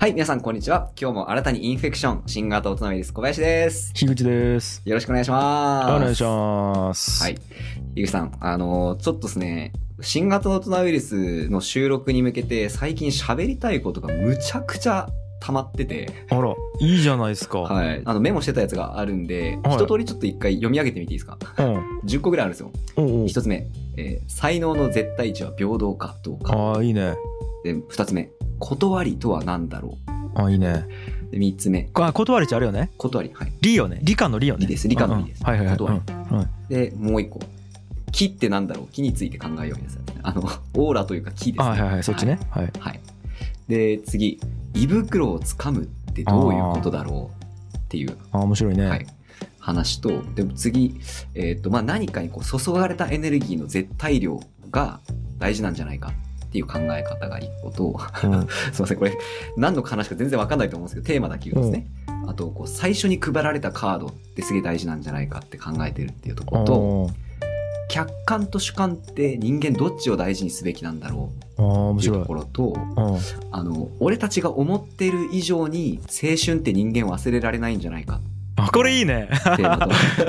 はい、皆さんこんにちは。今日も新たにインフェクション、新型大人ウイルス小林です。樋口です。よろしくお願いします。お願いします。はい。ゆうさん、あのーちょっとですね、新型大人ウイルスの収録に向けて最近喋りたいことがむちゃくちゃ溜まってて、あら、いいじゃないですか。はい。あの、メモしてたやつがあるんで、はい一通りちょっと一回読み上げてみていいですか？うん。?10 個ぐらいあるんですよ。おう一つ目、えー才能の絶対値は平等かどうか。ああ、いいね。で、二つ目、断りとは何だろああ、いいね。う。で、三つ目、あ、断りちゃあるよね。断り。はい。理よね。理科の理よね。理です理科の理ですうんうんはいはいはい。断りうんうんで、もう一個。木ってなんだろう？木について考えようですよね。あの、オーラというか木ですね。あはいはいはい、そっちね。はい。はい。で、次。胃袋をつかむってどういうことだろう？っていう、ああ、面白いね。はい。話と、でも次、えっ、と、まあ、何かにこう注がれたエネルギーの絶対量が大事なんじゃないかっていう考え方が一個と、うん すいません、これ、何の話か全然わかんないと思うんですけど、テーマだけ言うとですね。あと、こう、最初に配られたカードってすげえ大事なんじゃないかって考えてるっていうところと、客観と主観って人間どっちを大事にすべきなんだろうっていうと。ころと、うんあの、俺たちが思ってる以上に青春って人間忘れられないんじゃないかあ、これいいね。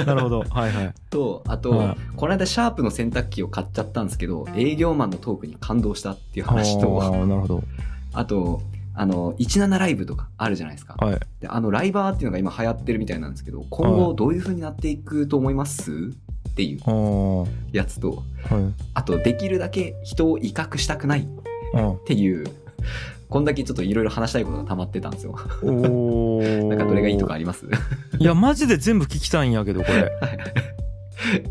なるほど。はいはい。とあと、うんこの間シャープの洗濯機を買っちゃったんですけど、営業マンのトークに感動したっていう話あと、あ、なるほど。あと、あの、17ライブとかあるじゃないですか。はい。で、あの、ライバーっていうのが今流行ってるみたいなんですけど、今後どういう風になっていくと思いますっていうやつと、い。あと、できるだけ人を威嚇したくないうんっていう、こんだけちょっといろいろ話したいことが溜まってたんですよ。なんかどれがいいとかあります？いや、マジで全部聞きたいんやけど、これ。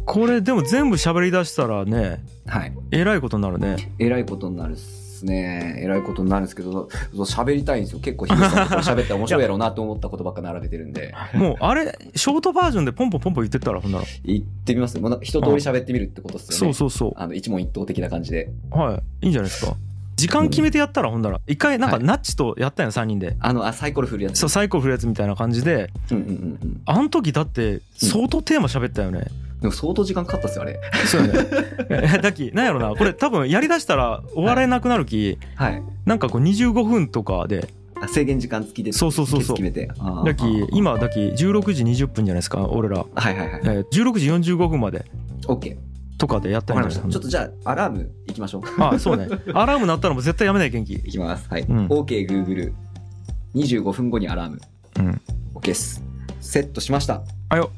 これ、でも全部喋り出したらね、はい。えらいことになるね。えらいことになるっすね。えらいことになるんですけど、喋りたいんですよ。結構、ヒデさんと喋ったら面白いやろうなと思ったことばっか並べてるんで。もう、あれ、ショートバージョンでポンポンポンポン言ってったら、ほんなら。行ってみます？もうな一通り喋ってみるってことっすよね。そうそうそあの、一問一答的な感じで。う。はい。いいんじゃないですか？時間決めてやったら、ほんなら。一回、なんか、はいナッチとやったんよ、3人で。あの、あ、サイコロ振るやつ。そう、サイコ振るやつみたいな感じで、うんうんうんうん。あの時だって、相当テーマ喋ったよね。でも相当時間かかったっすよ、あれ。そうよね。え だっき、なんやろな。これ多分、やりだしたら終われなくなるき、はい。なんかこう、25分とかで、あ制限時間付きで。そうそうそうそう決めて。あーだっき、今、だっき、16時20分じゃないですか、俺ら。はいはいはい。えー16時45分まで OK。とかでやったりました。ちょっとじゃあ、アラーム行きましょう。あ、そうね。アラーム鳴ったらもう絶対やめない元気。いきます。はい。うん OK、Google。25分後にアラーム。うん。OK っす。セットしました。あよ。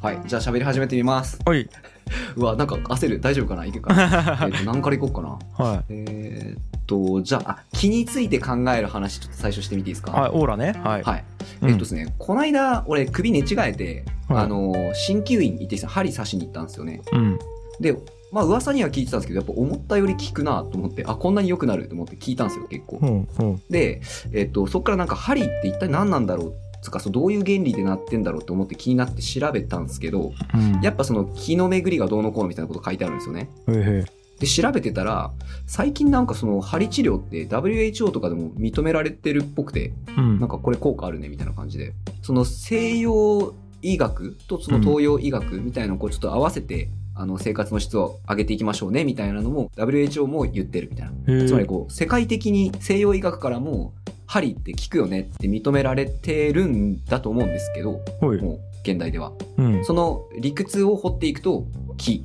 はい。じゃあ喋り始めてみます。おい。うわ、なんか焦る。大丈夫かな？いけるか？な はえっと、何からいこうかな？い。えーっと、じゃあ、あ、気について考える話、ちょっと最初してみていいですか？はい、オーラね。はい。はい。うんえっとですね、この間、俺、首寝違えて、はいあの、鍼灸院行ってきた針刺しに行ったんですよね。うん。で、まあ、噂には聞いてたんですけど、やっぱ思ったより効くなと思って、あ、こんなに良くなると思って聞いたんですよ、結構。うん。うん。で、えっと、そっからなんか針って一体何なんだろうつか、そうどういう原理でなってんだろうと思って気になって調べたんですけど、うん。やっぱその気の巡りがどうのこうのみたいなこと書いてあるんですよね。へへで、調べてたら、最近なんかその針治療って WHO とかでも認められてるっぽくて、うん。なんかこれ効果あるねみたいな感じで、その西洋医学とその東洋医学みたいなのをこうちょっと合わせて、あの生活の質を上げていきましょうねみたいなのも WHO も言ってるみたいな。つまりこう世界的に西洋医学からも針って効くよねって認められてるんだと思うんですけど。もう現代では。うん。その理屈を掘っていくと、気、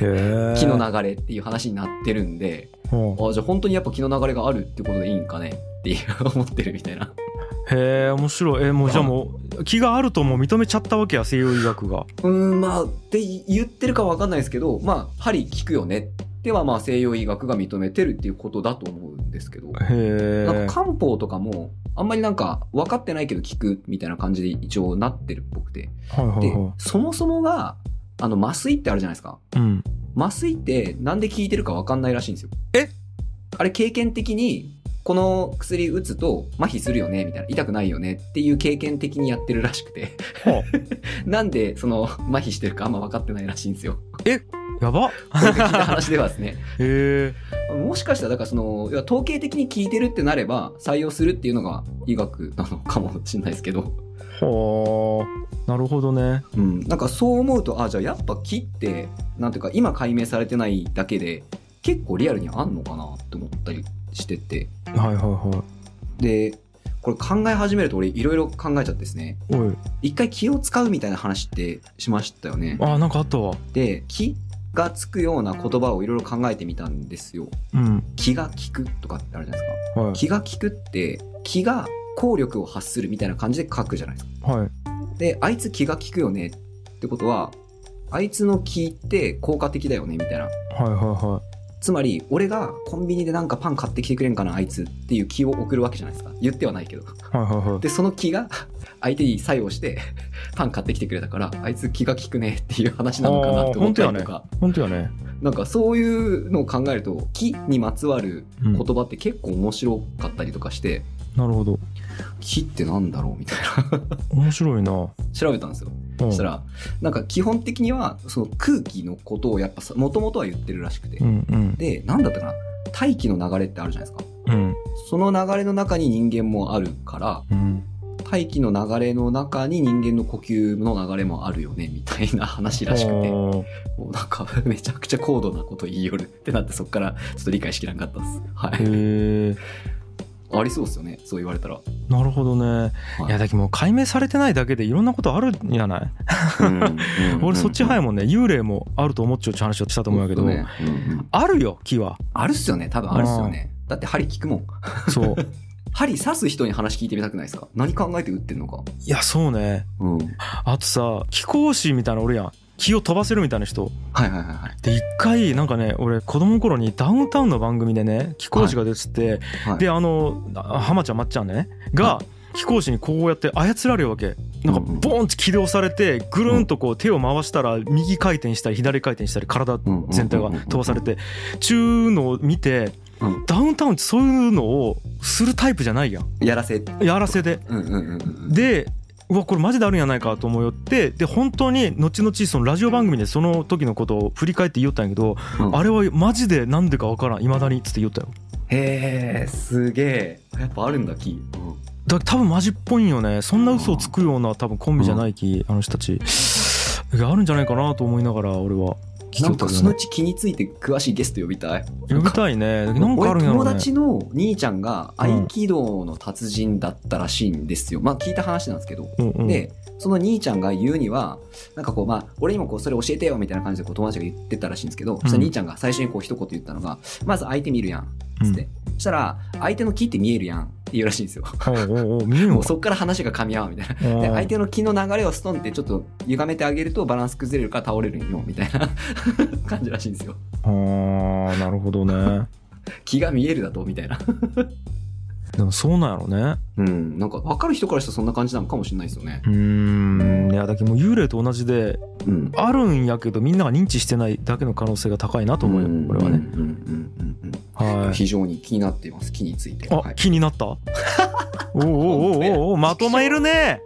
へえ気の流れっていう話になってるんで、あじゃあ本当にやっぱ気の流れがあるってことでいいんかねっていう思ってるみたいな。へえ、面白い。え、もうじゃあもう、気があるともう認めちゃったわけや、西洋医学が。うーん、まあ、って言ってるかわかんないですけど、まあ、針効くよねってはまあ西洋医学が認めてるっていうことだと思うんですけど、へえ。なんか漢方とかも、あんまりなんか分かってないけど効くみたいな感じで一応なってるっぽくて。はいはいでは、そもそもが、あの、麻酔ってあるじゃないですか。い。うん。麻酔ってなんで効いてるか分かんないらしいんですよ。え？あれ経験的に、この薬打つと麻痺するよねみたいな、痛くないよねっていう経験的にやってるらしくて。は なんで、その、麻痺してるかあんま分かってないらしいんですよ。あ、やば。俺が聞いた話ではですね。へえ。もしかしたら、だからその、要は統計的に効いてるってなれば、採用するっていうのが医学なのかもしれないですけど。はあ。なるほどね。うん。なんかそう思うと、あ、じゃあやっぱ木って、なんていうか、今解明されてないだけで、結構リアルにあんのかなって思ったりしてて。はいはいはで、これ考え始めると俺いろいろ考えちゃってですね。一回気を使うみたいな話ってしましたよね。あなんかあったわ。で気がつくような言葉をいろいろ考えてみたんですよ。うん。気が利くとかってあるじゃないですか。はい。気が利くって気が効力を発するみたいな感じで書くじゃないですか。はい。であいつ気が利くよねってことはあいつの気って効果的だよねみたいな。はいはいはつまり俺がコンビニでなんかパン買ってきてくれんかなあいつっていう気を送るわけじゃないですか。言ってはないけど。いはいはいはい。でその気が相手に作用してパン買ってきてくれたからあいつ気が利くねっていう話なのかなって思ったりとか、本当やね。なんかそういうのを考えると気にまつわるうん言葉って結構面白かったりとかして、なるほど。気ってなんだろうみたいな。面白いな。調べたんですよ。うんそしたらなんか基本的にはその空気のことをやっぱもともとは言ってるらしくて、うんうん。でなんだったかな？大気の流れってあるじゃないですか。うん。その流れの中に人間もあるからうん。大気の流れの中に人間の呼吸の流れもあるよねみたいな話らしくて。もうなんか めちゃくちゃ高度なこと言いよるってなってそっからちょっと理解しきらんかったです。はいありそうですよねそう言われたら、なるほどね。はい。いやだけどもう解明されてないだけでいろんなことあるんじゃない？俺そっち早いもんね。幽霊もあると思っちゃうって話をしたと思うんやけど、ね。うんうん。あるよ木は。あるっすよね多分あるっすよね。だって針聞くもん。そう。針刺す人に話聞いてみたくないですか？何考えて打ってんのか。いやそうね。うん。あとさ気功師みたいなのおるやん気を飛ばせるみたいな人。はいはいはいはい。で一回なんかね俺子供の頃にダウンタウンの番組でね気功師が出てて、はいであのあ浜ちゃんまっちゃんねが気功師にこうやって操られるわけ。なんかボーンって起動されてぐるんとこう手を回したら右回転したり左回転したり体全体が飛ばされてちゅうのを見てうん。ダウンタウンってそういうのをするタイプじゃないやん。やらせ。やらせで。でうわこれマジであるんやないかと思いよってで本当に後々そのラジオ番組でその時のことを振り返って言いよったんやけど、うん。あれはマジでなんでかわからん。いまだにっつって言ったよ。へえすげえやっぱあるんだ木、だから多分マジっぽいんよね。そんな嘘をつくような多分コンビじゃないき、あの人たち。あるんじゃないかなと思いながら俺はなんかそのうち気について詳しいゲスト呼びたい。呼びたいね。なんかあるんやろね。俺友達の兄ちゃんが合気道の達人だったらしいんですよ、まあ聞いた話なんですけど、うんうん。でその兄ちゃんが言うにはなんかこうまあ俺にもこうそれ教えてよみたいな感じでこう友達が言ってたらしいんですけど、そしたら兄ちゃんが最初にこう一言言ったのがまず相手見るやん。つって、そしたら相手の木って見えるやんって言うらしいんですよ。おうお見えんものうそっから話が噛み合うみたいな。で相手の気の流れをストンってちょっと歪めてあげるとバランス崩れるから倒れるんよみたいな。感じらしいんですよ。あーなるほどね。気が見えるだと？みたいなでもそうなんやろね。うん。なんか分かる人からしたらそんな感じなのかもしれないですよね。うーん。いやだけどもう幽霊と同じでうん。あるんやけどみんなが認知してないだけの可能性が高いなと思うよこれはね。うんうんうんうんうんはい。非常に気になっています。木について。あ、はい。気になった。おうおうおうおうおうまとめるね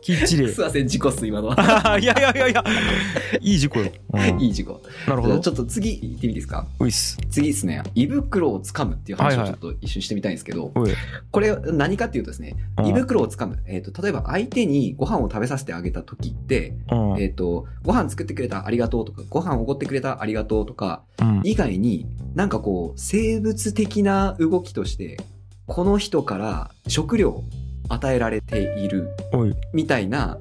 きっちり。すいません事故っす今のは。いやいやいやいや。いい事故よ、うん。いい事故。なるほど。ちょっと次行ってみていいですか？ういっす。次ですね。胃袋をつかむっていう話はいはいをちょっと一瞬してみたいんですけど、おい。これ何かっていうとですねうん。胃袋をつかむ、えー、と例えば相手にご飯を食べさせてあげた時ってうん。えっ、と、ご飯作ってくれたありがとうとか、ご飯おごってくれたありがとうとか、うん。以外になんかこう、生物的な動きとして、この人から食料与えられているみたいな、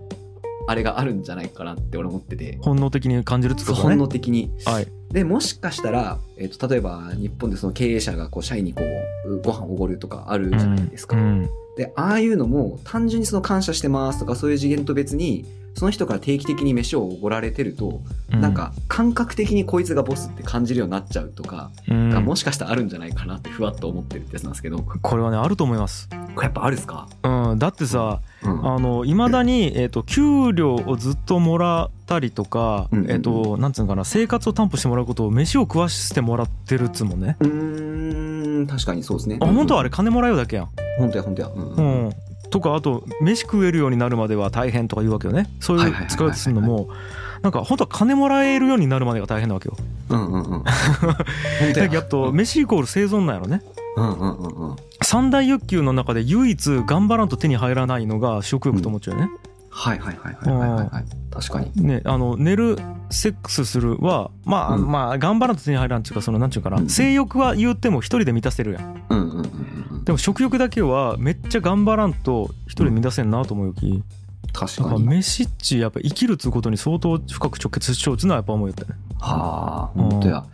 あれがあるんじゃないかなって俺思ってて、本能的に感じるってこと本ね能的に。はい。で、もしかしたら、えっ、と、例えば日本でその経営者がこう、社員にこう、ご飯おごるとかあるじゃないですか。うん。で、ああいうのも単純にその感謝してますとかそういう次元と別に、その人から定期的に飯をおごられてると、うん。なんか感覚的にこいつがボスって感じるようになっちゃうとかうん。がもしかしたらあるんじゃないかなってふわっと思ってるってやつなんですけど、ここれはねあると思います。れやっぱあるっすか？うん。だってさいまだに、えー、と給料をずっともらったりとか、うんうんうん。えっ、となんつうのかな生活を担保してもらうことを飯を食わしてもらってるっつうもんね。うーん、確かにそうですね。あ本当はあれれ金もらうだけやん。本当や本当や。うんううん。ん、とかあと飯食えるようになるまでは大変とか言うわけよね。そういう使い方するのもなんか本当は金もらえるようになるまでが大変なわけよ。うんうんうん。だけどやっと飯イコール生存なんやろね。うんうんうんうん。三大欲求の中で唯一頑張らんと手に入らないのが食欲と思っちゃうよね、はいはいはいはいはいはいはい。確かに。ねあの寝るセックスするはまあ、うん。まあ頑張らんと手に入らんっていうかそのなんちゅうかな、うん性欲は言っても一人で満たせるやんうん。うんうんうんうんでも食欲だけはめっちゃ頑張らんと一人満たせんなと思うよき、確かに。飯っちやっぱ生きるっつうことに相当深く直結しちゃうっつうのはやっぱ思うよったね。はあ、本当や。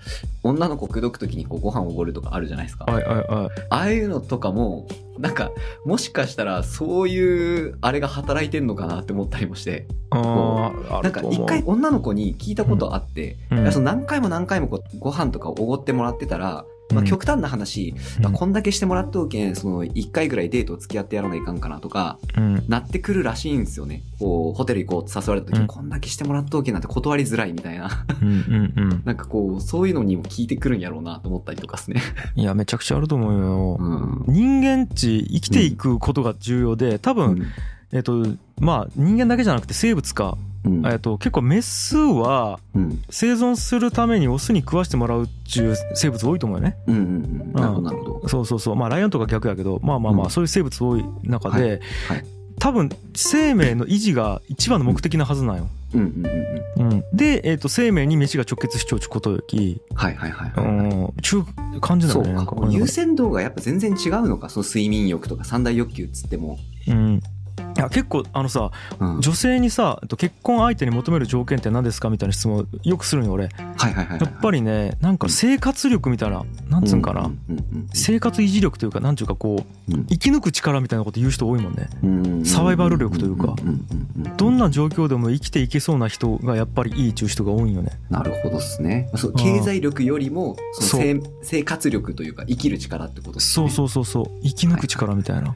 女の子口説くときにこうご飯おごるとかあるじゃないですか。はいはいはい。ああいうのとかも、なんか、もしかしたらそういうあれが働いてんのかなって思ったりもして、あなんか一回女の子に聞いたことあって、うん。いやその何回も何回もこうご飯とかおごってもらってたら、まあ、うん極端な話、まあ、こんだけしてもらっておけん、その一回ぐらいデート付き合ってやらないかんかなとか、うんなってくるらしいんですよね。こう、ホテル行こうって誘われた時に、うんこんだけしてもらっておけんなんて断りづらいみたいな。うんうんうん なんかこう、そういうのにも聞いてくるんやろうなと思ったりとかですね。いやめちゃくちゃあると思うよ、うん。人間っち生きていくことが重要で多分、えっとまあ人間だけじゃなくて生物か、うん。えっと結構メスはうん。生存するためにオスに食わしてもらうっちゅう生物多いと思うよねうんうんうん。なるほど、なるほど。そうそうそうまあライオンとか逆やけどまあまあまあうんそういう生物多い中で、はいはい多分生命の維持が一番の目的なはずなんよ、うんうんうんうん。うん、で、えっと生命に飯が直結しちゃうっちことよきはいはいはい、うはい。んちゅう感じなんかか。こういうのが優先度がやっぱ全然違うのか。その睡眠欲とか三大欲求っつっても。うんいや結構あのさうん。女性にさえっと結婚相手に求める条件って何ですかみたいな質問よくするんよ俺。はいはいはいはい。やっぱりねなんか生活力みたいななんつうんかな、うんうん生活維持力というかなんちゅうかこううん。生き抜く力みたいなこと言う人多いもんね。うんサバイバル力というか。どんな状況でも生きていけそうな人がやっぱりいいっちゅう人が多いんよね。なるほどですね。そう経済力よりもその生生活力というか生きる力ってことですね。そうそうそうそう。生き抜く力みたいな、うん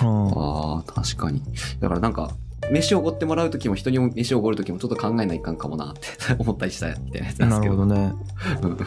ああ、確かに。だからなんか、飯をおごってもらうときも人にも飯をおごるときもちょっと考えないかんかもなって 思ったりしたみたいなやつですけど。なるほどね。うん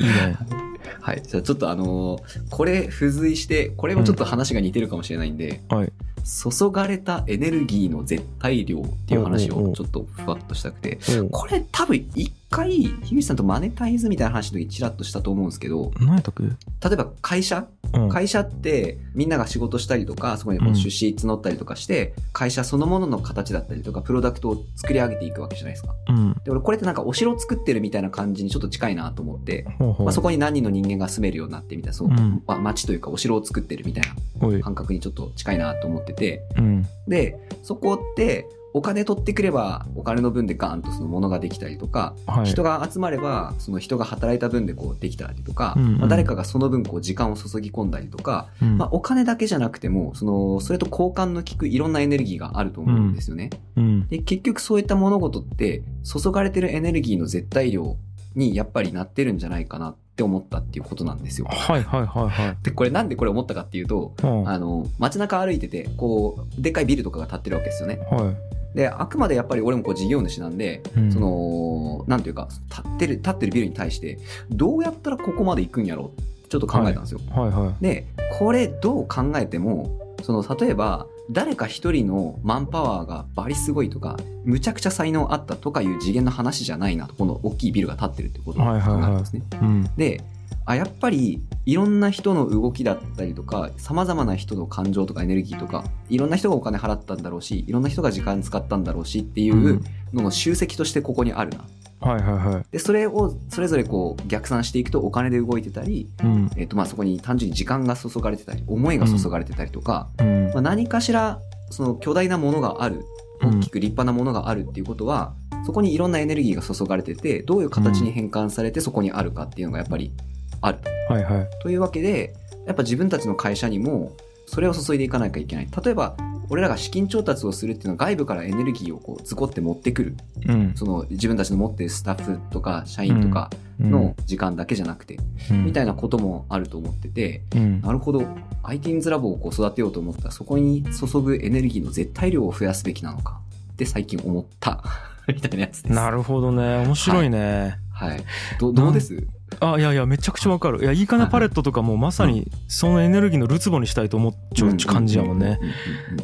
いいね。はい。じゃあちょっとあのーこれ付随して、これもちょっと話が似てるかもしれないんで、はい。注がれたエネルギーの絶対量っていう話をちょっとふわっとしたくて、これ多分一回、樋口さんとマネタイズみたいな話の時チラッとしたと思うんですけど、何やったっけ？例えば会社？うん。会社ってみんなが仕事したりとか、そこにこううん。出資募ったりとかして、会社そのものの形だったりとか、プロダクトを作り上げていくわけじゃないですか。うん。で、俺これってなんかお城を作ってるみたいな感じにちょっと近いなと思って、ほうほう。まあ、そこに何人の人間が住めるようになってみたいな、そう、うんまあ街というかお城を作ってるみたいな感覚にちょっと近いなと思ってて、うん。で、そこって、お金取ってくれば、お金の分でガーンとそのものができたりとか、はい。人が集まれば、その人が働いた分でこうできたりとか、うんうん。まあ、誰かがその分こう時間を注ぎ込んだりとか、うん。まあ、お金だけじゃなくても、その、それと交換の効くいろんなエネルギーがあると思うんですよね。うん。で、結局そういった物事って、注がれてるエネルギーの絶対量にやっぱりなってるんじゃないかなって思ったっていうことなんですよ。はいはいはいはい。で、これなんでこれ思ったかっていうと、うん。あの、街中歩いてて、こう、でっかいビルとかが建ってるわけですよね。はいで、あくまでやっぱり俺もこう事業主なんで、うん。その、なんていうか、建ってる、建ってるビルに対して、どうやったらここまで行くんやろ？うちょっと考えたんですよ。はいはいで、これどう考えても、その、例えば、誰か一人のマンパワーがバリすごいとか、むちゃくちゃ才能あったとかいう次元の話じゃないなと、この大きいビルが建ってるってことを考えたんですね。うん。で、あ、やっぱり、いろんな人の動きだったりとか、様々な人の感情とかエネルギーとか、いろんな人がお金払ったんだろうし、いろんな人が時間使ったんだろうしっていうのの集積としてここにあるな。はいはいはい。で、それをそれぞれこう逆算していくとお金で動いてたり、うん。えっ、とまあそこに単純に時間が注がれてたり、思いが注がれてたりとか、うん。まあ、何かしらその巨大なものがある、大きく立派なものがあるっていうことは、そこにいろんなエネルギーが注がれてて、どういう形に変換されてそこにあるかっていうのがやっぱりあると。はいはいというわけで、やっぱ自分たちの会社にも、それを注いでいかなきゃいけない。例えば、俺らが資金調達をするっていうのは外部からエネルギーをこうズコって持ってくる。うんその自分たちの持ってるスタッフとか社員とかの時間だけじゃなくて、みたいなこともあると思ってて、うんなるほど。ITINS ラボをこう育てようと思ったら、そこに注ぐエネルギーの絶対量を増やすべきなのかって最近思った。みたいなやつです。なるほどね面白いね、はい。どどうです？あいやいやめちゃくちゃわかる。いやいいかなパレットとかもまさにそのエネルギーのるつぼにしたいと思っちゃう感じやもんね。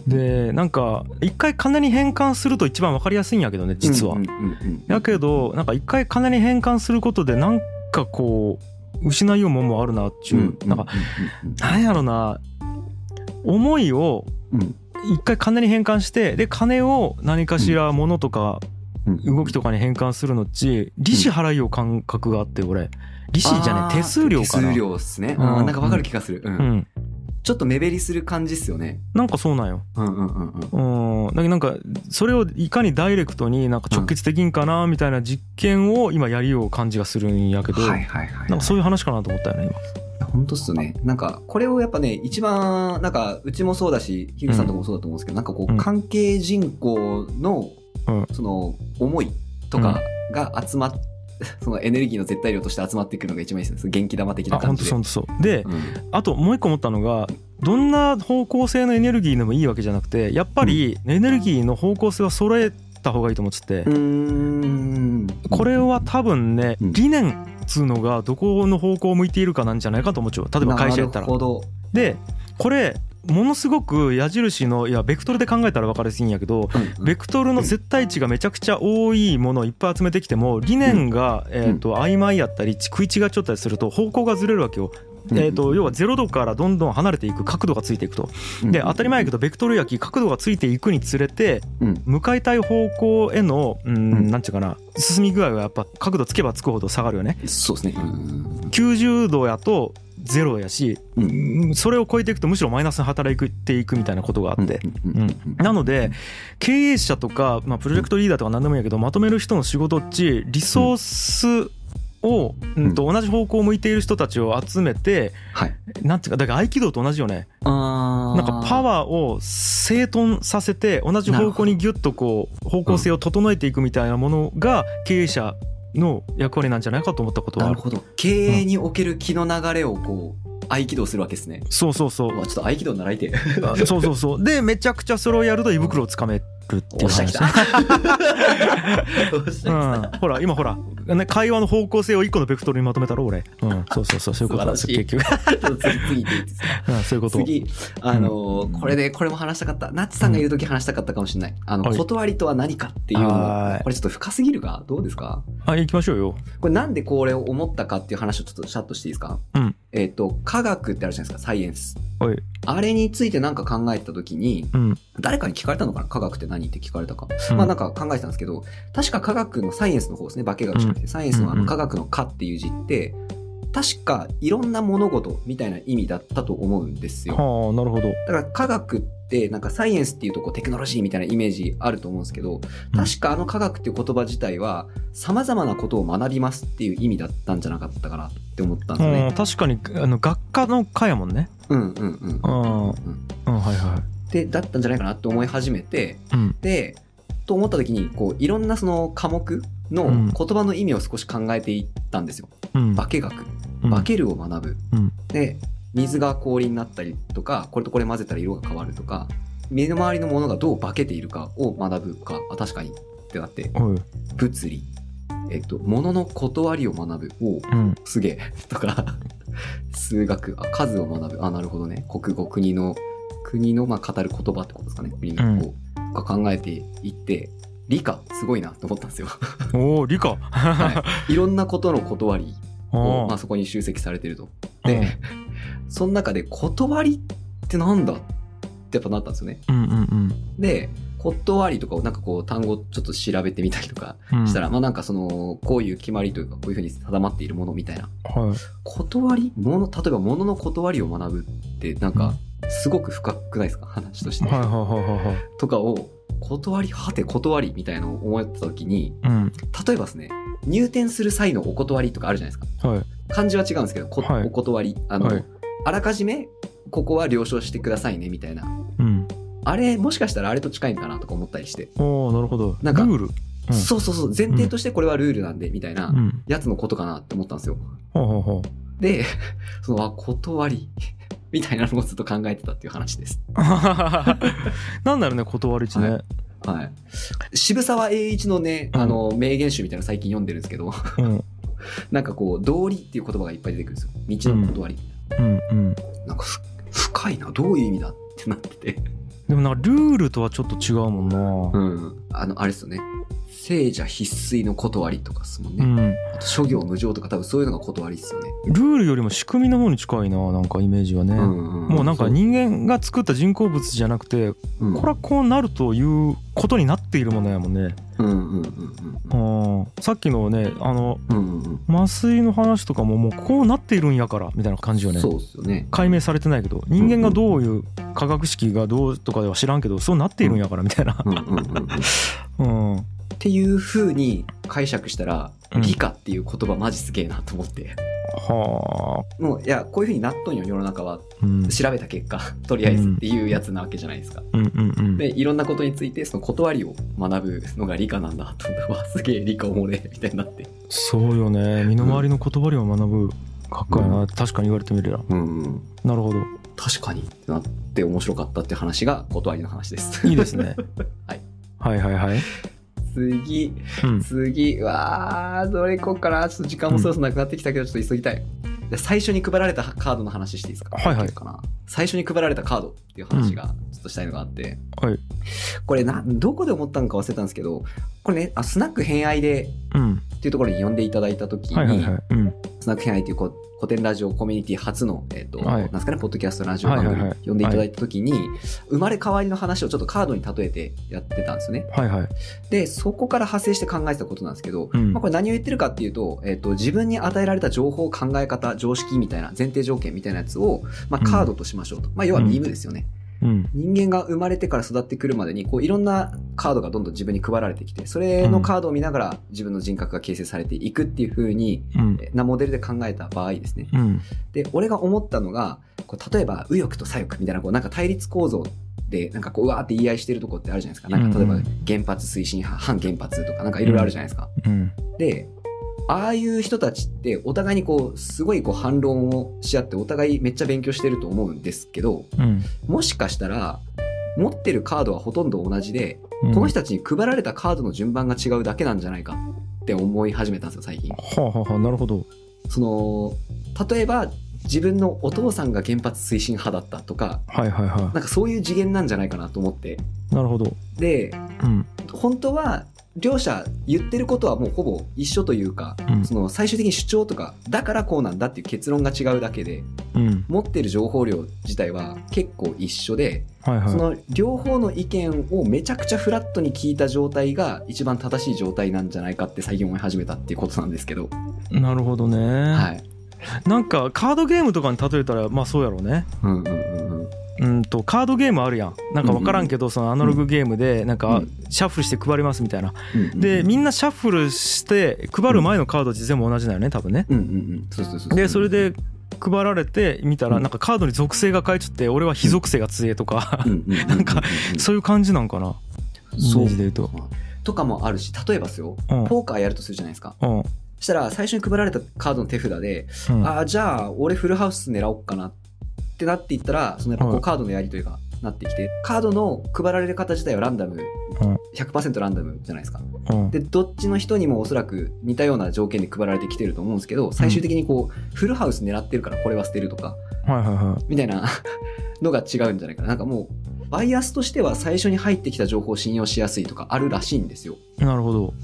でなんか一回金に変換すると一番わかりやすいんやけどね実は。やけどなんか一回金に変換することでなんかこう失いようもんもあるなっちゅうなんかなんやろな。思いを一回金に変換してで金を何かしら物とか動きとかに変換するのっち利子払いよう感覚があって俺利子じゃね手数料かな手数料っすね。うんなんかわかる気がする。う。うんんちょっと目減りする感じっすよね。なんかそうなんよ。うんうんうんうん。うん。だけどなんか、それをいかにダイレクトになんか直結できんかなみたいな実験を今やりよう感じがするんやけど、はいはいはい。なんかそういう話かなと思ったよね、本当っすよね。なんか、これをやっぱね、一番、なんか、うちもそうだし、ヒルさんとかもそうだと思うんですけど、なんかこう、うん関係人口の、うんその、思いとかが集まっ、そのエネルギーの絶対量として集まっていくのが一番いいですね。元気玉的な感じで。本当そう。で、うんあともう一個思ったのが、どんな方向性のエネルギーでもいいわけじゃなくて、やっぱりエネルギーの方向性は揃えた方がいいと思ってて。これは多分ね、うん理念っつうのがどこの方向を向いているかなんじゃないかと思っちゃう。例えば会社やったら。で、これ、ものすごく矢印の、いや、ベクトルで考えたら分かりやすいんやけど、ベクトルの絶対値がめちゃくちゃ多いものをいっぱい集めてきても理念が、えー、と曖昧やったり食い違っちゃったりすると方向がずれるわけよ。えー、と要は0度からどんどん離れていく角度がついていくと。で当たり前やけどベクトル焼き角度がついていくにつれてうん向かいたい方向へのううんんなんていうかな進み具合はやっぱ角度つけばつくほど下がるよね。そうですね。うん90度やと0やし、うん。うんそれを超えていくとむしろマイナスに働いていくみたいなことがあって。うん。なので経営者とか、まあ、プロジェクトリーダーとか何でもいいんやけどまとめる人の仕事っちリソースを、うん。と同じ方向を向いている人たちを集めてはい。なんていうかだから合気道と同じよね。あなんかパワーを整頓させて同じ方向にギュッとこう方向性を整えていくみたいなものが経営者の役割なんじゃないかと思ったことはあるなるほど。経営における気の流れをこう、合気道するわけですね。そうそうそううわちょっと合気道習いて そうそうそうでめちゃくちゃそれをやると胃袋をつかめるっていうおっ しゃ話来た？うん、ほら今ほら、ね、会話の方向性を一個のベクトルにまとめたろ俺、うん、そうそうそうそういうことなんですよ結局、次、そういうこと。次、あのーこれで、これも話したかった。ナッツさんがいるとき話したかったかもしれない。あの、はい。断りとは何かっていうのこれちょっと深すぎるか？どうですか？あ行きましょうよ。これなんでこれを思ったかっていう話をちょっとシャッとしていいですか？うん。えっ、と、科学ってあるじゃないですか、サイエンス。はい。あれについてなんか考えてたときに、うん。誰かに聞かれたのかな？科学って何？って聞かれたか。うん。まあなんか考えてたんですけど、確か科学のサイエンスの方ですね、化学じゃなくて、サイエンスのあの科学の科っていう字って、確かいろんな物事みたいな意味だったと思うんですよ。はあなるほど。だから科学ってなんかサイエンスっていうとこうテクノロジーみたいなイメージあると思うんですけど、確かあの科学っていう言葉自体は様々なことを学びますっていう意味だったんじゃなかったかなって思ったんですね。確かにあの学科の科やもんね。うんうんうん。うん。うんうんはい。はで、だったんじゃないかなって思い始めて、いうんで、と思った時に、こう、いろんなその科目のうん言葉の意味を少し考えていったんですよ。うん化学。うん化けるを学ぶ。うんで、水が氷になったりとか、これとこれ混ぜたら色が変わるとか、身の回りのものがどう化けているかを学ぶか、あ、確かにってなって、物理。えっと、物の断りを学ぶ。おううんすげえ。とか、数学、あ、数を学ぶ。あ、なるほどね。国語、国の、国の、まあ、語る言葉ってことですかね。国の、こう、が考えていって、理科、すごいなって思ったんですよ。おお理科はい。いろんなことの断りを、あまあ、そこに集積されてると。あで、その中で、断りってなんだってやっぱなったんですよね。うんうんうんで、断りとかをなんかこう単語ちょっと調べてみたりとかうんしたら、まあなんかその、こういう決まりというか、こういうふうに定まっているものみたいな。はい断りもの、例えば物の断りを学ぶって、なんか、すごく深くないですか？話として。はいはいはいはいはい。とかを、断り、はて断りみたいなのを思った時に、うん。例えばですね、入店する際のお断りとかあるじゃないですか。はい。漢字は違うんですけど、こはい。お断り。あの、はい。あらかじめ、ここは了承してくださいね、みたいな。うん。あれ、もしかしたらあれと近いんかなとか思ったりして。おおなるほど。ルなんかール。うん。そうそうそう、前提としてこれはルールなんで、みたいなうん。やつのことかなって思ったんですよ。で、その、あ、断り、みたいなのをずっと考えてたっていう話です。なんだろうね断り値ね、はい。渋沢栄一のね、うんあの、名言集みたいなの最近読んでるんですけど、うん なんかこう、道理っていう言葉がいっぱい出てくるんですよ。道の断り。うんうんなんかふ、深いな、どういう意味だってなってて。でもなんかルールとはちょっと違うもんな、うん。あの、あれですよね。聖者必須の断りとかっすもんね。うん。あと諸行無常とか多分そういうのが断りっすよね。ルールよりも仕組みの方に近いななんかイメージはね、んもうなんか人間が作った人工物じゃなくてうん。これはこうなるということになっているものやもんね、うんうんうんうん、さっきのねあのうんうんうん。麻酔の話とかももうこうなっているんやからみたいな感じよね。そうっすよね。解明されてないけど人間がどういう科学式がどうとかでは知らんけどそうなっているんやからみたいな。うんうんうんうん。うんっていう風に解釈したら、うん。理科っていう言葉マジすげえなと思って。はあ。もう、いや、こういう風になっとんよ、世の中は。うん。調べた結果、とりあえずっていうやつなわけじゃないですか。うんうんうん。で、いろんなことについて、その断りを学ぶのが理科なんだと思って、わ、すげえ理科おもれ、みたいになって。そうよね。身の回りの言葉を学ぶかっこやな、確かに言われてみれば。うんうん。なるほど。確かにってなって面白かったっていう話が断りの話です。いいですね。はい。はいはいはい次、うん。次、うわー、どれ行こうかな。ちょっと時間もそろそろなくなってきたけど、ちょっと急ぎたい。で最初に配られたカードの話していいですか？はいはい。かな？最初に配られたカードっていう話がちょっとしたいのがあって、はい。これな、どこで思ったのか忘れたんですけど、これね、あスナック偏愛でうん。っていうところに呼んでいただいたときに、はいはいはい。うん。スナック偏愛っていうこ古典ラジオコミュニティ初の、えっ、と、はい。なんですかね、ポッドキャストラジオ番組はいはいはい。呼んでいただいたときに、生まれ変わりの話をちょっとカードに例えてやってたんですよね。はいはい。で、そこから派生して考えてたことなんですけど、うん。まあ、これ何を言ってるかっていうと、えっ、と、自分に与えられた情報、考え方、常識みたいな、前提条件みたいなやつを、まあ、カードとしましょうと。まあ、要はミームですよね。うん人間が生まれてから育ってくるまでに、こう、いろんなカードがどんどん自分に配られてきて、それのカードを見ながら自分の人格が形成されていくっていう風に、うんえなモデルで考えた場合ですね。うんで、俺が思ったのが、こう例えば、右翼と左翼みたいな、こう、なんか対立構造で、なんかこう、うわーって言い合いしてるとこってあるじゃないですか。なんか、例えば原発推進派、反原発とか、なんかいろいろあるじゃないですか。うんで、ああいう人たちって、お互いにこう、すごいこう、反論をし合って、お互いめっちゃ勉強してると思うんですけど、うん。もしかしたら、持ってるカードはほとんど同じで、うん。この人たちに配られたカードの順番が違うだけなんじゃないかって思い始めたんですよ、最近。はあはあはあなるほど。その、例えば、自分のお父さんが原発推進派だったとか、はいはいはなんかそういう次元なんじゃないかなと思って。いなるほど。で、うん。本当は、両者言ってることはもうほぼ一緒というか、うん。その最終的に主張とか、だからこうなんだっていう結論が違うだけで、うん。持ってる情報量自体は結構一緒で、はいはい。その両方の意見をめちゃくちゃフラットに聞いた状態が一番正しい状態なんじゃないかって最近思い始めたっていうことなんですけど、なるほどね、はい。なんかカードゲームとかに例えたらまあそうやろうね。うんうんうんうん。うんとカードゲームあるやん。なんか分からんけどそのアナログゲームでなんかうん。シャッフルして配りますみたいな。でみんなシャッフルして配る前のカード全部同じだよね多分ね。でそれで配られて見たらなんかカードに属性が書いちゃって俺は非属性が強えとかなんかそういう感じなんかな。イメージで言うと。とかもあるし、例えばですよ、うん。ポーカーやるとするじゃないですか。うん。そしたら最初に配られたカードの手札で、うん。ああ、じゃあ俺フルハウス狙おうかなってなっていったら、そのやっぱこはい。うカードのやりとりがなってきて、カードの配られる方自体はランダム、うん。100%ランダムじゃないですか。うん。で、どっちの人にもおそらく似たような条件で配られてきてると思うんですけど、最終的にこう、フルハウス狙ってるからこれは捨てるとか、みたいなのが違うんじゃないかな。なんかもう、バイアスとしては最初に入ってきた情報を信用しやすいとかあるらしいんですよ。なるほど。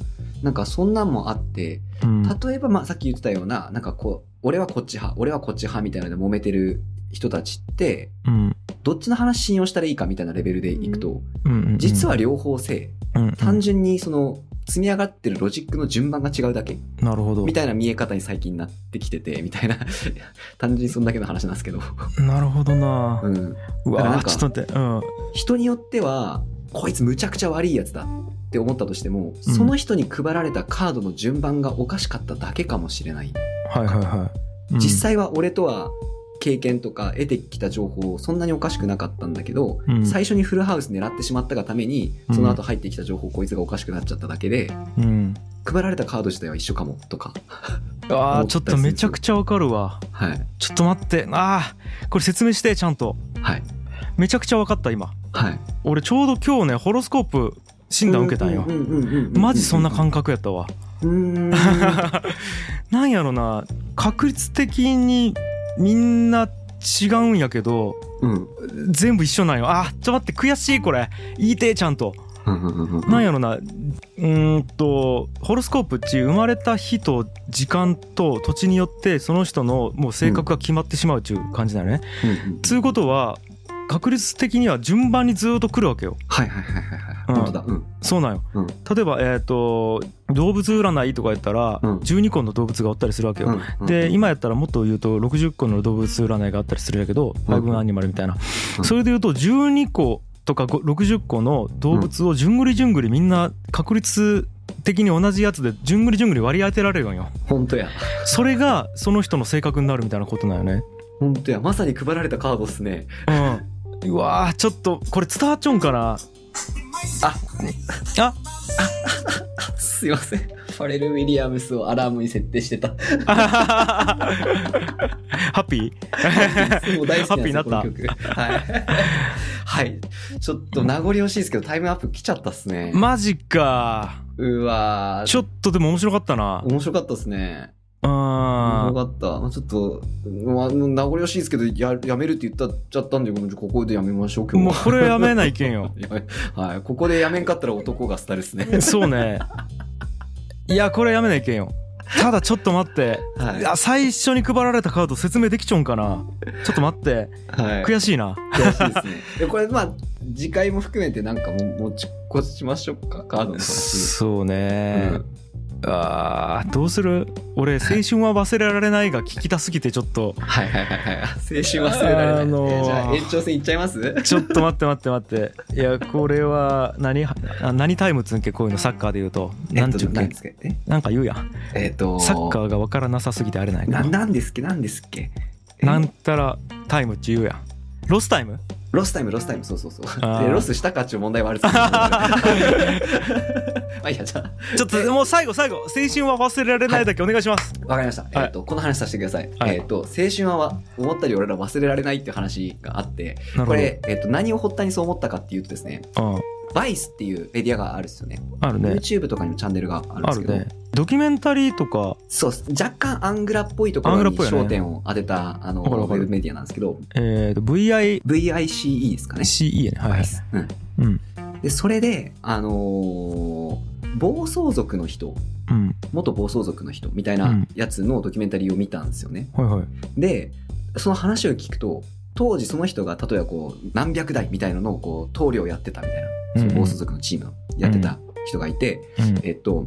なんかそんなんもあって、うん。例えばまあさっき言ってたような、なんかこう、俺はこっち派、俺はこっち派みたいなので揉めてる人たちって、うん。どっちの話信用したらいいかみたいなレベルでいくと、うん。うんうん実は両方性、うんうん。単純にその、積み上がってるロジックの順番が違うだけ。なるほど。みたいな見え方に最近なってきてて、みたいな、単純にそんだけの話なんですけど。なるほどな。うん。うだからなんかわちょっと待って。うん。人によっては、こいつむちゃくちゃ悪いやつだって思ったとしても、うん。その人に配られたカードの順番がおかしかっただけかもしれない。はいはいはい。うん。実際は俺とは経験とか得てきた情報そんなにおかしくなかったんだけど、うん。最初にフルハウス狙ってしまったがために、その後入ってきた情報こいつがおかしくなっちゃっただけで、うん。配られたカード自体は一緒かもとか。あーちょっとめちゃくちゃわかるわ。はい。ちょっと待って。あーこれ説明してちゃんと。はい。めちゃくちゃわかった今。はい。俺ちょうど今日ねホロスコープ診断受けたんよ。マジそんな感覚やったわ。うーん。なんやろな。確率的にみんな違うんやけどうん。全部一緒なんよ。あちょっと待って悔しいこれ。言いてえちゃんと。なんやろな。うーんとホロスコープっち生まれた日と時間と土地によってその人のもう性格が決まってしまうっちゅう感じだよね。うんうん。つうことは確率的には順番にずっと来るわけよ。はいはいはいはいはい。うん本当だ。うん。そうなんよ。うん例えば、えっ、と、動物占いとかやったら、うん12個の動物がおったりするわけよ。うんで、今やったらもっと言うと60個の動物占いがあったりするんやけど、ファイブアニマルみたいな。うんそれで言うと12個とかご60個の動物をじゅんぐりじゅんぐりみんな確率的に同じやつでじゅんぐりじゅんぐり割り当てられるんよ。本当や。それがその人の性格になるみたいなことなんよね。本当や。まさに配られたカードっすね。うん。うわーちょっとこれ伝わっちゃうんかな？あ、あ？すいません。ファレル・ウィリアムスをアラームに設定してた。ハッピー？もう大ーになったはい。はい。ちょっと名残惜しいですけど、タイムアップ来ちゃったっすね。マジかうわーちょっとでも面白かったな面白かったっすね。うん面白かった。まあちょっと、まあ、名残惜しいですけど、や、やめるって言ったっちゃったんで、ここでやめましょう、今日は。もうこれやめないけんよ はい。ここでやめんかったら男がスタですね。そうねいやこれやめないけんよただちょっと待ってはいいや最初に配られたカード説明できちゃうんかなちょっと待ってはい。悔しいな悔しいですね。でこれ、まあ、次回も含めてなんかも持ち越しましょうか、カードの話。そうねうんあーどうする？俺青春は忘れられないが聞きたすぎてちょっと。はいはいはいはい。青春忘れられない。あのーえーじゃあ延長戦いっちゃいます？ちょっと待って待って待って。いやこれは何あ何タイムつんけこういうの？サッカーで言うと。なんちゅうっけ？えなんか言うやん。えっと、サッカーが分からなさすぎてあれないな、ななんですっけなんですっけえなんたらタイムって言うやん。ロスタイム？ロスタイム、ロスタイム、そうそうそう。でロスしたかっていう問題はある あいいや、じゃあ、ちょっともう最後最後青春は忘れられないだけお願いします、わかりました。はい。えっと、この話させてください。はい。えっと、青春は思ったより俺ら忘れられないっていう話があって、これ、えっと、何を発端にそう思ったかっていうとですね、うんバイスっていうメディアがあるんですよね。あるね。YouTube とかにもチャンネルがあるんですけど、ね。ドキュメンタリーとか。そう若干アングラっぽいところに焦点を当てた、あの、ウェブメディアなんですけど、えーと VICE VICE ですかね。やね。はいはい。うん。うん。で、それで、あのー暴走族の人、うん。元暴走族の人みたいうなん。やつのドキュメンタリーを見たんですよね。はいはい。で、その話を聞くと、当時その人が例えばこう何百台みたいなのをこう棟梁やってたみたいな、その暴走族のチームのやってた人がいて、うん。えっと、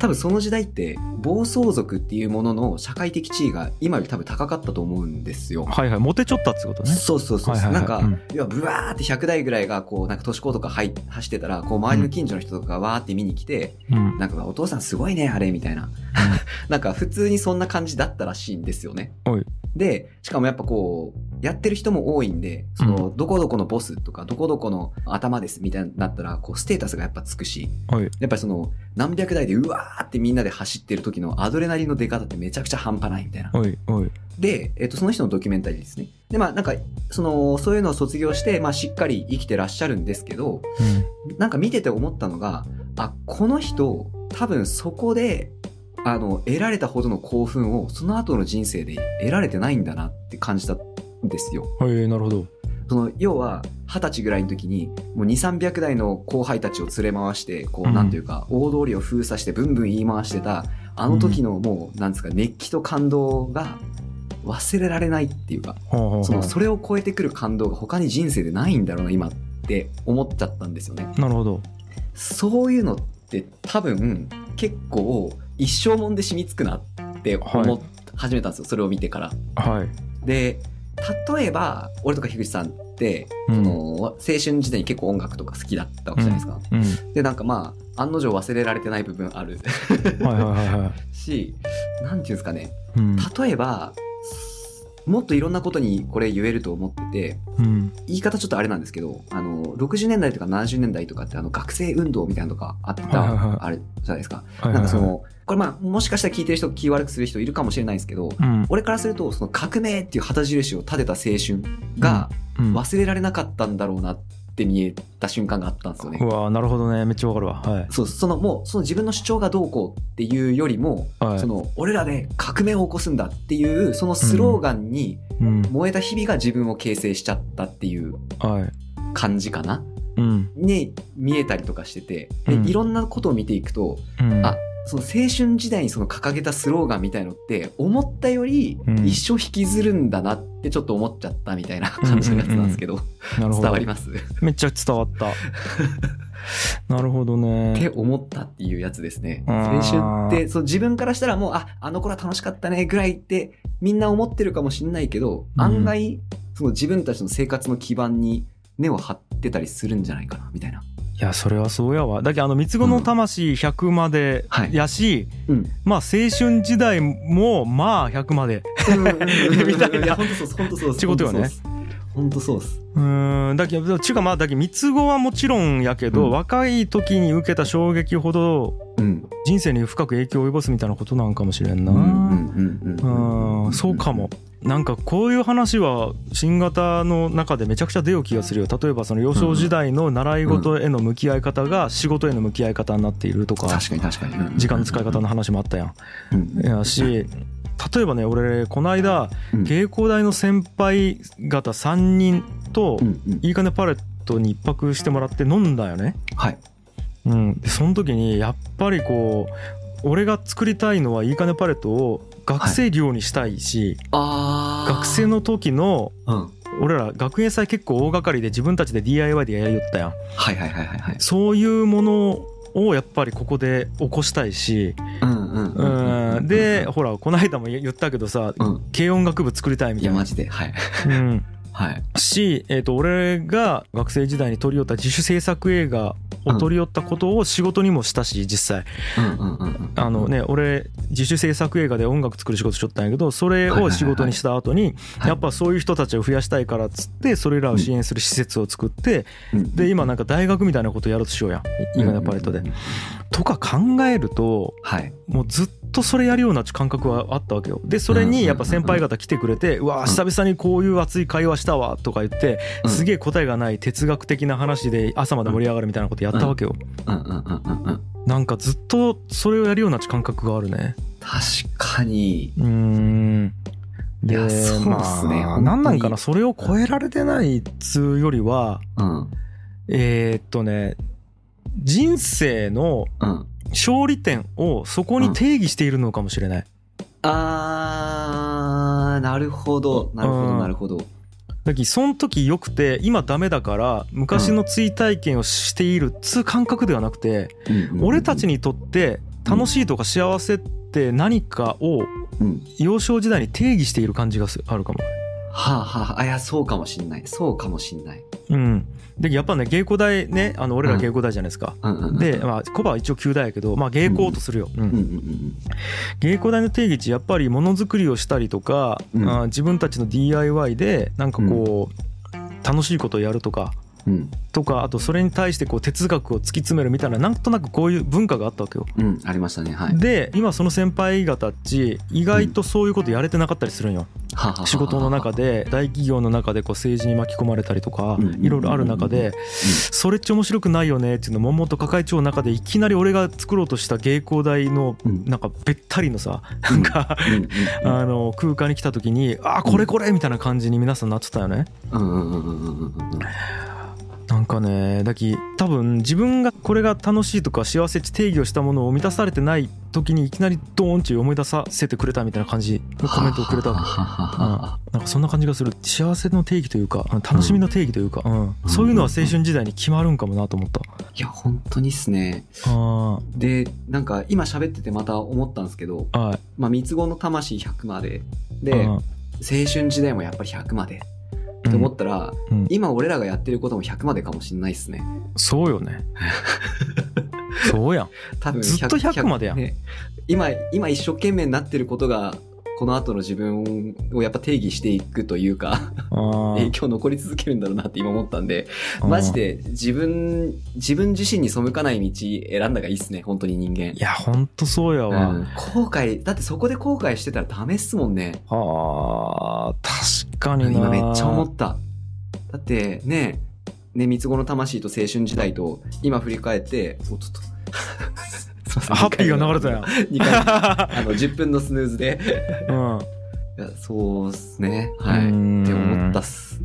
多分その時代って暴走族っていうものの社会的地位が今より多分高かったと思うんですよ。はいはいモテちょったってことねそうそうそう。はいはいはいなんか、うん要はブワーって100台ぐらいがこうなんか都市高とか入走ってたら、こう周りの近所の人とかがわーって見に来て、うんなんかお父さんすごいね、あれ、みたいな。なんか普通にそんな感じだったらしいんですよね。で、しかもやっぱこう、やってる人も多いんで、その、どこどこのボスとか、どこどこの頭ですみたいになったら、こう、ステータスがやっぱつくし、はいやっぱりその、何百台でうわーってみんなで走ってる時のアドレナリンの出方ってめちゃくちゃ半端ないみたいな。おいおいで、えっと、その人のドキュメンタリーですね。で、まあなんか、その、そういうのを卒業して、まあしっかり生きてらっしゃるんですけど、なんか見てて思ったのが、あ、この人、多分そこで、あの、得られたほどの興奮を、その後の人生で得られてないんだなって感じたんですよ。うんはいなるほど。その、要は、二十歳ぐらいの時に、もう2、300代の後輩たちを連れ回して、こう、うん。なんていうか、大通りを封鎖して、ブンブン言い回してた、あの時のもう、なんですか、熱気と感動が、忘れられないっていうか、その、それを超えてくる感動が他に人生でないんだろうな、今って思っちゃったんですよね。なるほど。そういうのって多分結構一生もんで染みつくなって思っ始めたんですよ、それを見てから。はい。で、例えば、俺とか樋口さんって、うん。その青春時代に結構音楽とか好きだったわけじゃないですか。うん。で、なんかまあ、案の定忘れられてない部分ある。はいはいはいはい。し、なんていうんですかね、うん。例えば、もっといろんなことにこれ言えると思ってて、うん。言い方ちょっとあれなんですけど、あの、60年代とか70年代とかってあの学生運動みたいなのとかあってた、あれじゃないですか。なんかその、これまあ、もしかしたら聞いてる人気悪くする人いるかもしれないんですけど、うん。俺からすると、その革命っていう旗印を立てた青春がうん。忘れられなかったんだろうなって見えた瞬間があったんですよね。う。わなるほどね。めっちゃわかるわ。はい。そう、そのもう、その自分の主張がどうこうっていうよりも、はい。その、俺らで革命を起こすんだっていう、そのスローガンにうん。燃えた日々が自分を形成しちゃったっていうはい。感じかな？うん。に見えたりとかしてて、でうん。いろんなことを見ていくと、うん。あその青春時代にその掲げたスローガンみたいのって思ったよりうん。一生引きずるんだなってちょっと思っちゃったみたいな感じのやつなんですけど、伝わります？めっちゃ伝わった。なるほどってね思ったっていうやつですね。青春って、そう自分からしたらもう、あ、あの頃は楽しかったねぐらいってみんな思ってるかもしんないけど、うん。案外、その自分たちの生活の基盤に根を張ってたりするんじゃないかな、みたいな。いやそれはそうやわだけどあの三つ子の魂100まではいやし、うん。まあ青春時代もまあ100までみたいな本当そう本当そう。ってことよね本当そうっす。うーんだけどちゅうかまあだけど三つ子はもちろんやけど、うん若い時に受けた衝撃ほどうん。人生に深く影響を及ぼすみたいなことなんかもしれんな、うん。そうかも。なんかこういう話は新型の中でめちゃくちゃ出よう気がするよ例えばその幼少時代の習い事への向き合い方が仕事への向き合い方になっているとか確かに確かに。うん時間の使い方の話もあったやうんんやし例えばね俺この間うん。芸工大の先輩方3人とうんうん。いいかねパレットに一泊してもらって飲んだよね。はい。うん。でその時にやっぱりこう俺が作りたいのはいいかねパレットを学生寮にしたいし、あー。学生の時のうん。俺ら学園祭結構大掛かりで自分たちで DIY でやりよったやん。はいはいはいはいはい。そういうものをやっぱりここで起こしたいしうんうんうんでほらこの間も言ったけどさ。軽音楽部作りたいみいや、たいなマジで。はい。うんはい。し、えー、と俺が学生時代に撮り寄った自主制作映画を撮り寄ったことを仕事にもしたし実際。あのね俺自主制作映画で音楽作る仕事しとったんやけどそれを仕事にした後にはいやっぱそういう人たちを増やしたいからっつってそれらを支援する施設を作ってうんで今なんか大学みたいなことやろうとしようやんいいかねパレットで。とか考えるとはい。もうずっとそれやるような感覚はあったわけよ。でそれにやっぱ先輩方来てくれて「うわ久々にこういう熱い会話したわ」とか言ってうんすげえ答えがない哲学的な話で朝まで盛り上がるみたいなことやったわけよ。うんうんうんうんうん。なんかずっとそれをやるような感覚があるね。確かに。うーん。でいやそうっすねまあ本当になんなんかなそれを超えられてないっつうよりはうん。えーっとね人生のうん。勝利点をそこに定義しているのかもしれない。あー、なるほど。なるほど、うんなるほど。だその時良くて今ダメだから昔の追体験をしているっつう感覚ではなくて俺たちに、にとって楽しいとか幸せって何かをうん。幼少時代に定義している感じがすあるかも。はあはあ、あ、いや、そうかもしんない。そうかもしんない。うん。でやっぱね芸工大ねあの俺ら芸工大じゃないですか。うんうんうん。で、まあ、コバは一応旧大やけど、まあ、芸工とするよ、芸工大の定義値やっぱりものづくりをしたりとか、うんあー自分たちの DIY でなんかこう、楽しいことをやるとかうん。とかあとそれに対してこう哲学を突き詰めるみたいななんとなくこういう文化があったわけよ。うん。うん、ありましたね。はい。で今その先輩方っち意外とそういうことやれてなかったりするんよ。仕事の中。で大企業の中でこう政治に巻き込まれたりとかうんいろいろある中でそれっち面白くないよねっていうのをもんもんと抱えちゃう中でいきなり俺が作ろうとした芸工大のうん。なんかべったりのさなんか あの空間に来た時にあーこれこれみたいな感じに皆さんなってたよね。うんなんかねだき多分自分がこれが楽しいとか幸せって定義をしたものを満たされてない時にいきなりドーンって思い出させてくれたみたいな感じのコメントをくれたうん。なんかそんな感じがする。幸せの定義というかうん。楽しみの定義というか、うん。そういうのは青春時代に決まるんかもなと思った。いや、本当にっすね。あで、なんか今喋っててまた思ったんですけど、あはい。まあ、三つ子の魂100まで。で、うん。青春時代もやっぱり100まで。って思ったら、うん。今俺らがやってることも100までかもしんないっすね。そうよね。そうやん。多分ずっと100までやん。ね。今、今一生懸命になってることが、この後の自分をやっぱ定義していくというか、あ影響残り続けるんだろうなって今思ったんで、マジで自分、自分自身に背かない道選んだがいいっすね、本当に人間い。やほんとそうやわ、うん後悔、だってそこで後悔してたらダメっすもんね。あー確かにな今めっちゃ思った。だってね、ね、三つ子の魂と青春時代と今振り返って、おちょっと。ハッピーが流れたやん2回、あの、10分のスヌーズで。うんいやそうっすね。はい。って思ったっす。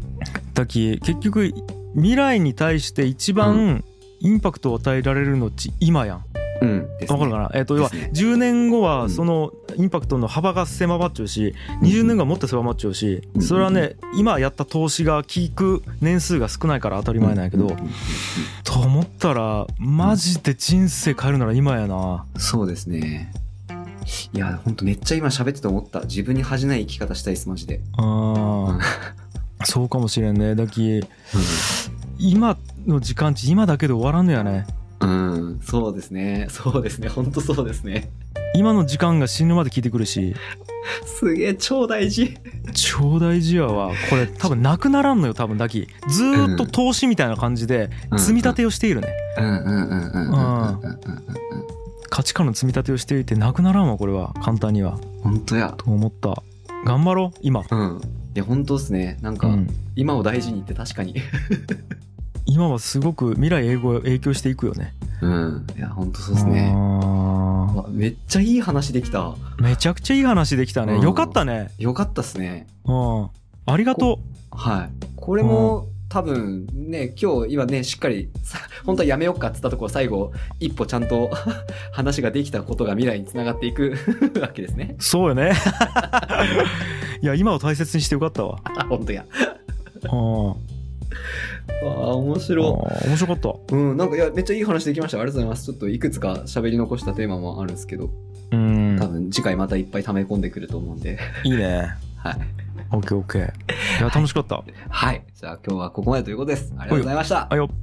だき結局未来に対して一番インパクトを与えられるのっち今やんうん。ですねわかるかな？えっ、と要はですね。10年後うん。はそのインパクトの幅が狭まっちゃうし20年後はもっと狭まっちゃうしうん。それはね今やった投資が効く年数が少ないから当たり前なんやけどうん。うん。うん。と思ったらマジで人生変えるなら今やな。そうですね。いや、ほんとめっちゃ今喋ってて思った。自分に恥じない生き方したいです、マジで。あー。そうかもしれんね。だきう今の時間値今だけで終わらんのやね。ん。うん、そうですね。そうですね。ほんとそうですね。今の時間が死ぬまで聞いてくるし。すげえ、超大事。超大事やわ。これ多分なくならんのよ、多分だキ。ずっと投資みたいな感じで積み立てをしているね。うんうんうんうんうんうん。価値観の積み立てをしていてなくならんわ、これは。簡単には。本当や。と思った。頑張ろう、今。うん。いや、本当っすね。なんか、今を大事にって確かに。今はすごく未来英語影響していくよねうん。いや、ほんとそうですね。あわめっちゃいい話できた。ーめちゃくちゃいい話できたねうんよかったねよかったっすね。うんありがとはい。これも、多分ね、今日今ね、しっかり、さ本当はやめようかって言ったところ最後、一歩ちゃんと 話ができたことが未来につながっていく わけですねう。そうよね いや今を大切にしてよかったわあ、本当や。うん ああ、面あ白ー面白かったい。うん、なんかいや、めっちゃいい話できました。ありがとうございます。ちょっといくつか喋り残したテーマもあるんですけど、うん多分次回またいっぱい溜め込んでくると思うんで。いいね はい。オッケーオッケーいや楽しかったはい。じゃあ今日はここまでということです。ありがとうございました。あよっ